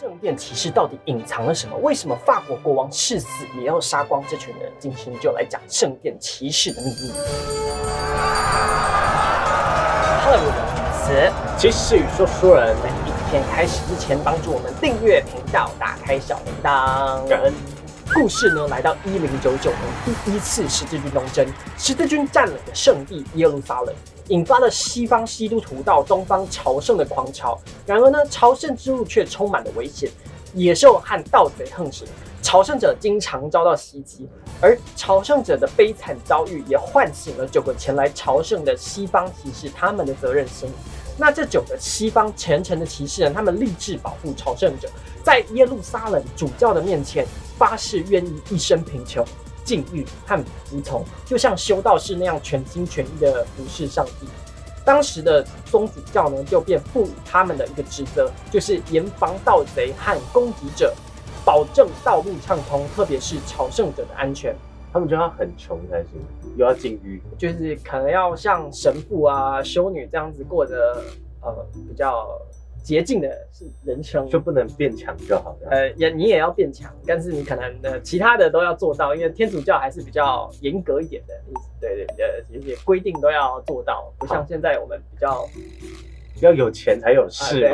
圣殿骑士到底隐藏了什么？为什么法国国王誓死也要杀光这群人？今天就来讲圣殿骑士的秘密。Hello，我是骑士与说书人，在影片开始之前，帮助我们订阅频道，打开小铃铛，感恩。故事呢，来到一零九九年，第一次十字军东征，十字军占领了圣地耶路撒冷，引发了西方基督徒到东方朝圣的狂潮。然而呢，朝圣之路却充满了危险，野兽和盗贼横行，朝圣者经常遭到袭击。而朝圣者的悲惨遭遇，也唤醒了九个前来朝圣的西方骑士他们的责任心。那这九个西方虔诚的骑士人，他们立志保护朝圣者，在耶路撒冷主教的面前。发誓愿意一生贫穷、禁欲和服从，就像修道士那样全心全意的服侍上帝。当时的宗主教呢，就便赋予他们的一个职责，就是严防盗贼和攻击者，保证道路畅通，特别是朝圣者的安全。他们就要很穷才行，又要禁欲，就是可能要像神父啊、修女这样子过着呃比较。捷径的是人生，就不能变强就好了。呃，也你也要变强，但是你可能呃其他的都要做到，因为天主教还是比较严格一点的意思。对对对，这些规定都要做到，不像现在我们比较。要有钱才有事，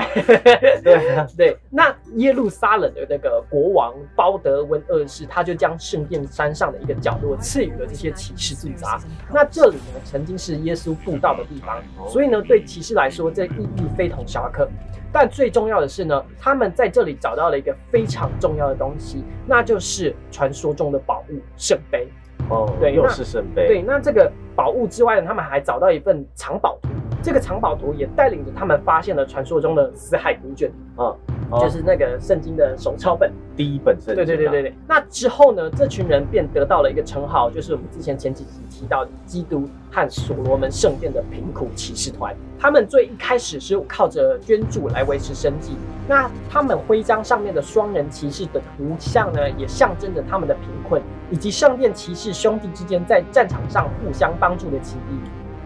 对 对。那耶路撒冷的那个国王包德温二世，他就将圣殿山上的一个角落赐予了这些骑士驻扎。那这里呢，曾经是耶稣布道的地方，所以呢，对骑士来说，这意义非同小可。但最重要的是呢，他们在这里找到了一个非常重要的东西，那就是传说中的宝物圣杯。哦，对，又是圣杯。对，那这个宝物之外呢，他们还找到一份藏宝图。这个藏宝图也带领着他们发现了传说中的死海古卷啊，就是那个圣经的手抄本，第一本圣经。对对对对对。那之后呢，这群人便得到了一个称号，就是我们之前前几集提到的基督和所罗门圣殿的贫苦骑士团。他们最一开始是靠着捐助来维持生计。那他们徽章上面的双人骑士的图像呢，也象征着他们的贫困，以及圣殿骑士兄弟之间在战场上互相帮助的情谊。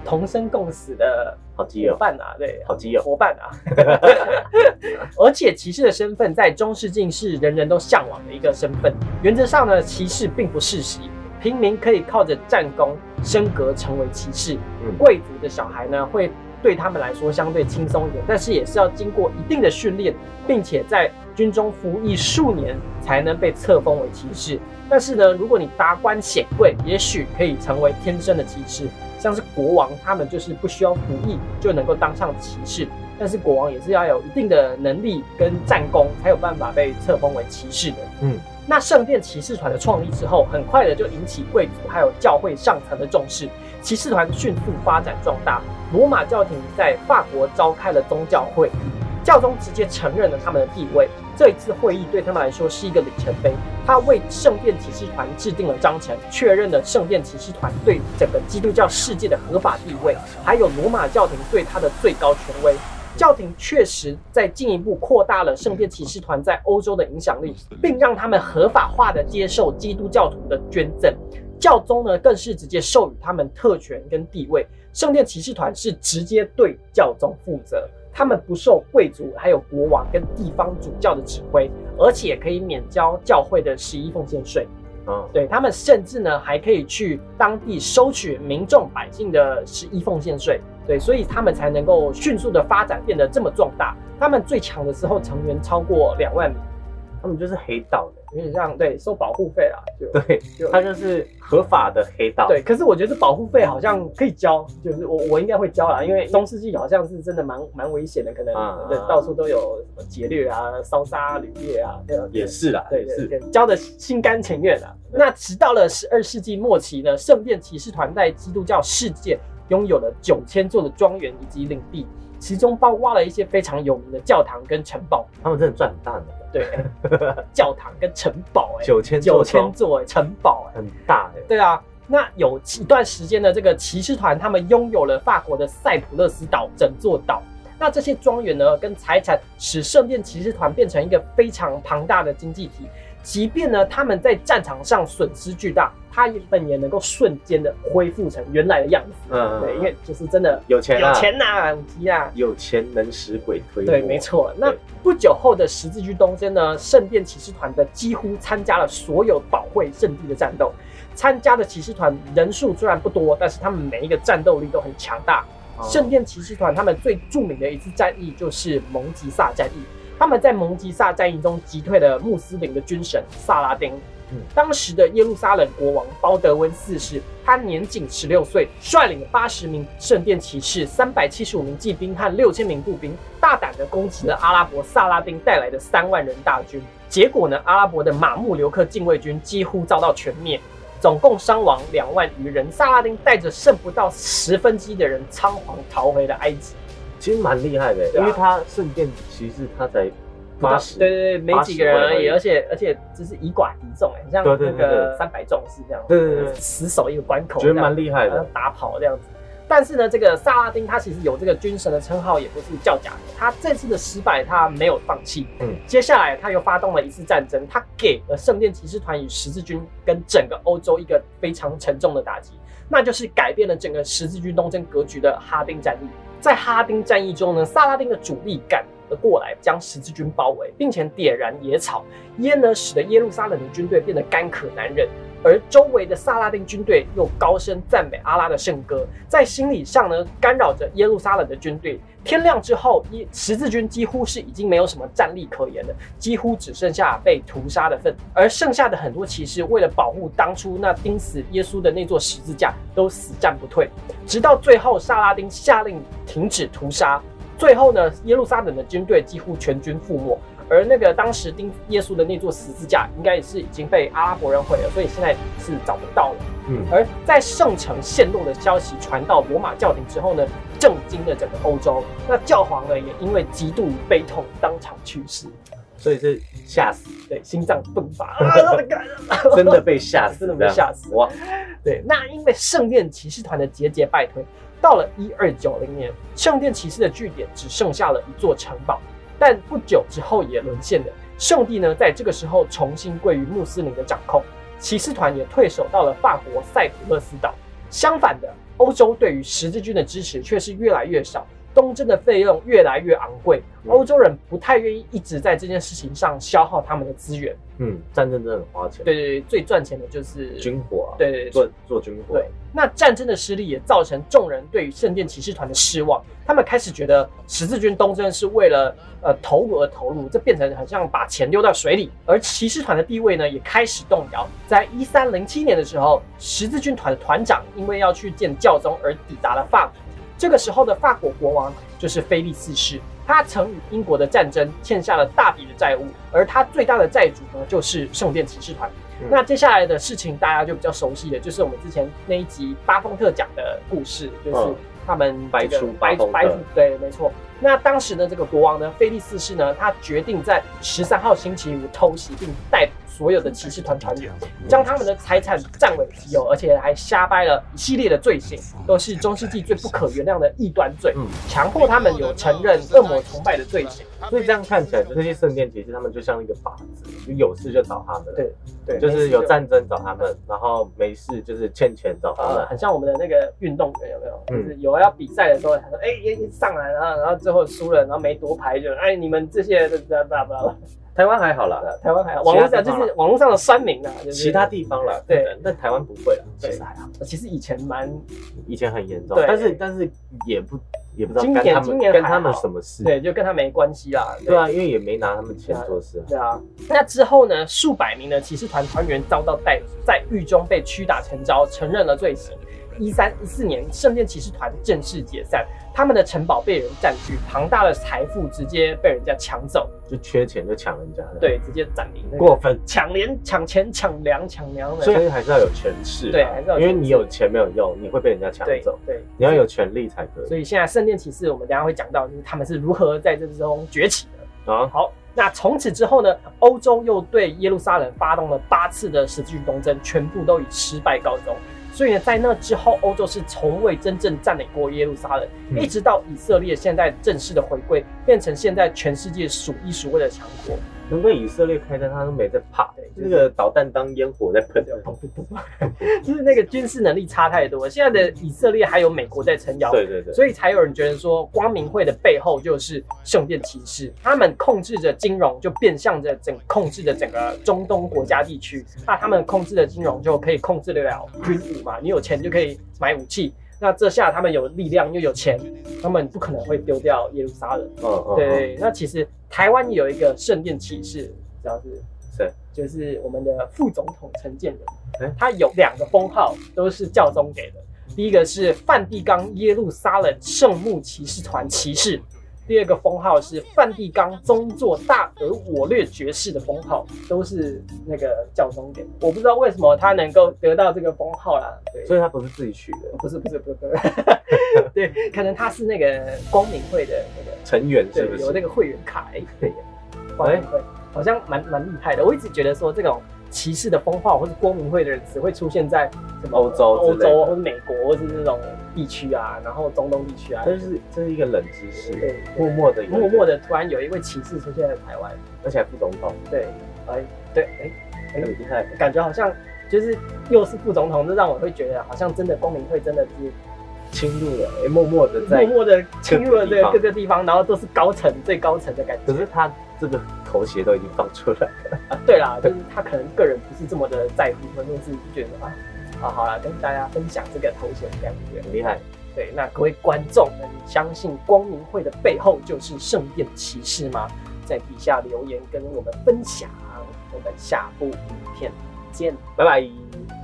同生共死的好基友伴啊，对，好基友伙伴啊。而且骑士的身份在中世纪是人人都向往的一个身份。原则上呢，骑士并不世袭，平民可以靠着战功升格成为骑士。贵族的小孩呢，会对他们来说相对轻松一点，但是也是要经过一定的训练，并且在军中服役数年才能被册封为骑士。但是呢，如果你达官显贵，也许可以成为天生的骑士。像是国王，他们就是不需要服役就能够当上骑士，但是国王也是要有一定的能力跟战功，才有办法被册封为骑士的。嗯，那圣殿骑士团的创立之后，很快的就引起贵族还有教会上层的重视，骑士团迅速发展壮大。罗马教廷在法国召开了宗教会议。教宗直接承认了他们的地位。这一次会议对他们来说是一个里程碑，他为圣殿骑士团制定了章程，确认了圣殿骑士团对整个基督教世界的合法地位，还有罗马教廷对他的最高权威。教廷确实在进一步扩大了圣殿骑士团在欧洲的影响力，并让他们合法化的接受基督教徒的捐赠。教宗呢，更是直接授予他们特权跟地位。圣殿骑士团是直接对教宗负责。他们不受贵族、还有国王跟地方主教的指挥，而且可以免交教会的十一奉献税。嗯，对他们甚至呢还可以去当地收取民众百姓的十一奉献税。对，所以他们才能够迅速的发展，变得这么壮大。他们最强的时候，成员超过两万名。他们就是黑道的，有点像对收保护费啦，就对，他就是合法的黑道。对，可是我觉得保护费好像可以交，就是我我应该会交啦，因为中世纪好像是真的蛮蛮危险的，可能对到处都有什么劫掠啊、烧杀掳掠啊，也是啦，对对对，交的心甘情愿啊。那直到了十二世纪末期呢，圣殿骑士团在基督教世界拥有了九千座的庄园以及领地。其中包括了一些非常有名的教堂跟城堡，他们真的赚很大了。对，教堂跟城堡，哎，九千九千座城堡，很大哎。对啊，那有一段时间的这个骑士团，他们拥有了法国的塞浦路斯岛整座岛。那这些庄园呢，跟财产使圣殿骑士团变成一个非常庞大的经济体。即便呢他们在战场上损失巨大，他们也能够瞬间的恢复成原来的样子。嗯，对，因为就是真的有钱啊，有钱呐，五级啊，有钱能使鬼推磨。对，没错。那不久后的十字军东征呢，圣殿骑士团的几乎参加了所有保卫圣地的战斗。参加的骑士团人数虽然不多，但是他们每一个战斗力都很强大。圣殿骑士团他们最著名的一次战役就是蒙吉萨战役。他们在蒙吉萨战役中击退了穆斯林的军神萨拉丁。当时的耶路撒冷国王包德温四世，他年仅十六岁，率领八十名圣殿骑士、三百七十五名骑兵和六千名步兵，大胆的攻击了阿拉伯萨拉丁带来的三万人大军。结果呢，阿拉伯的马木留克禁卫军几乎遭到全灭。总共伤亡两万余人，萨拉丁带着剩不到十分之一的人仓皇逃回了埃及。其实蛮厉害的，因为他圣殿骑士他才八十，对对对，没几个人而已，而且而且只是以寡敌众，哎，像那个三百壮士这样，对对对，死守一个关口，觉得蛮厉害的，打跑这样子。但是呢，这个萨拉丁他其实有这个军神的称号，也不是叫假的。他这次的失败，他没有放弃。嗯，接下来他又发动了一次战争，他给了圣殿骑士团与十字军跟整个欧洲一个非常沉重的打击，那就是改变了整个十字军东征格局的哈丁战役。在哈丁战役中呢，萨拉丁的主力赶了过来，将十字军包围，并且点燃野草，烟呢使得耶路撒冷的军队变得干渴难忍。而周围的萨拉丁军队又高声赞美阿拉的圣歌，在心理上呢干扰着耶路撒冷的军队。天亮之后，一十字军几乎是已经没有什么战力可言了，几乎只剩下被屠杀的份。而剩下的很多骑士为了保护当初那钉死耶稣的那座十字架，都死战不退。直到最后，萨拉丁下令停止屠杀，最后呢，耶路撒冷的军队几乎全军覆没。而那个当时钉耶稣的那座十字架，应该也是已经被阿拉伯人毁了，所以现在是找不到了。嗯，而在圣城陷落的消息传到罗马教廷之后呢，震惊了整个欧洲。那教皇呢，也因为极度悲痛，当场去世。所以是吓死，对，心脏迸发，真的被吓死，真的被吓死。哇，对，那因为圣殿骑士团的节节败退，到了一二九零年，圣殿骑士的据点只剩下了一座城堡。但不久之后也沦陷了。圣地呢，在这个时候重新归于穆斯林的掌控，骑士团也退守到了法国塞浦路斯岛。相反的，欧洲对于十字军的支持却是越来越少。东征的费用越来越昂贵，欧洲人不太愿意一直在这件事情上消耗他们的资源。嗯，战争真的很花钱。对对对，最赚钱的就是军火。对对，做做军火。对，那战争的失利也造成众人对于圣殿骑士团的失望，他们开始觉得十字军东征是为了呃投入而投入，这变成很像把钱丢到水里。而骑士团的地位呢，也开始动摇。在一三零七年的时候，十字军团的团长因为要去见教宗而抵达了法国。这个时候的法国国王就是菲利四世，他曾与英国的战争欠下了大笔的债务，而他最大的债主呢就是圣殿骑士团。那接下来的事情大家就比较熟悉了，就是我们之前那一集巴丰特讲的故事，就是他们白出白白对，没错。那当时的这个国王呢，菲利四世呢，他决定在十三号星期五偷袭并逮捕。所有的骑士团团员将他们的财产占为己有，而且还瞎掰了一系列的罪行，都是中世纪最不可原谅的异端罪。嗯，强迫他们有承认恶魔崇拜的罪行。所以这样看起来，这些圣殿骑士他们就像一个靶子，就有事就找他们。对对，就是有战争找他们，然后没事就是欠钱找他们。很像我们的那个运动员有没有？就是有要比赛的时候，他说：“哎，一上来，然后然后最后输了，然后没夺牌，就哎，你们这些的吧吧吧。”台湾还好了，台湾还好，网络上就是网络上的酸民啊，其他地方了，对，但台湾不会了，其实还好。其实以前蛮，以前很严重，但是但是也不也不知道今年今年跟他们什么事，对，就跟他没关系啦。对啊，因为也没拿他们钱做事。对啊，那之后呢？数百名的骑士团团员遭到逮捕，在狱中被屈打成招，承认了罪行。一三一四年，圣殿骑士团正式解散，他们的城堡被人占据，庞大的财富直接被人家抢走，就缺钱就抢人家的，对，直接占领，过分，抢粮、抢钱、抢粮、抢粮的，所以还是要有权势，对，还是要，因为你有钱没有用，你会被人家抢走，对，你要有权力才可以。所以现在圣殿骑士，我们等下会讲到，就是他们是如何在这之中崛起的。啊。好，那从此之后呢，欧洲又对耶路撒冷发动了八次的十字军东征，全部都以失败告终。所以呢，在那之后，欧洲是从未真正占领过耶路撒冷，一直到以色列现在正式的回归，变成现在全世界数一数二的强国。难怪以色列开战他都没在怕对，那个导弹当烟火在喷。就是那个军事能力差太多。现在的以色列还有美国在撑腰，对对对，所以才有人觉得说，光明会的背后就是圣殿骑士，他们控制着金融，就变相着整控制着整个中东国家地区。那他们控制的金融就可以控制得了军武嘛？你有钱就可以买武器。那这下他们有力量又有钱，他们不可能会丢掉耶路撒冷。嗯嗯，嗯，对，那其实台湾有一个圣殿骑士，知道是谁？就是我们的副总统陈建仁哎，他有两个封号都是教宗给的，第一个是梵蒂冈耶路撒冷圣牧骑士团骑士，第二个封号是梵蒂冈宗座大而我略爵士的封号，都是那个教宗给。我不知道为什么他能够得到这个封号啦，对，所以他不是自己取的，不是不是不是不是，对，可能他是那个光明会的那个。成员是不，是？有那个会员卡，哎，对，好像蛮蛮厉害的。我一直觉得说这种歧视的风化或是光明会的人只会出现在什么欧洲欧洲或者美国或是这种地区啊，然后中东地区啊，这是这是一个冷知识，对，默默的默默的突然有一位骑士出现在台湾，而且还副总统，对，哎，对，哎，很厉害。感觉好像就是又是副总统，这让我会觉得好像真的光明会真的是侵入了，哎，默默的在默。默的侵入了这个各个地方然后都是高层最高层的感觉。可是他这个头衔都已经放出来了，啊，对啦，就是他可能个人不是这么的在乎，或者是觉得啊，啊好啦，跟大家分享这个头衔的感觉。很厉害。对，那各位观众，那你相信光明会的背后就是圣殿骑士吗？在底下留言跟我们分享，我们下部影片见。拜拜。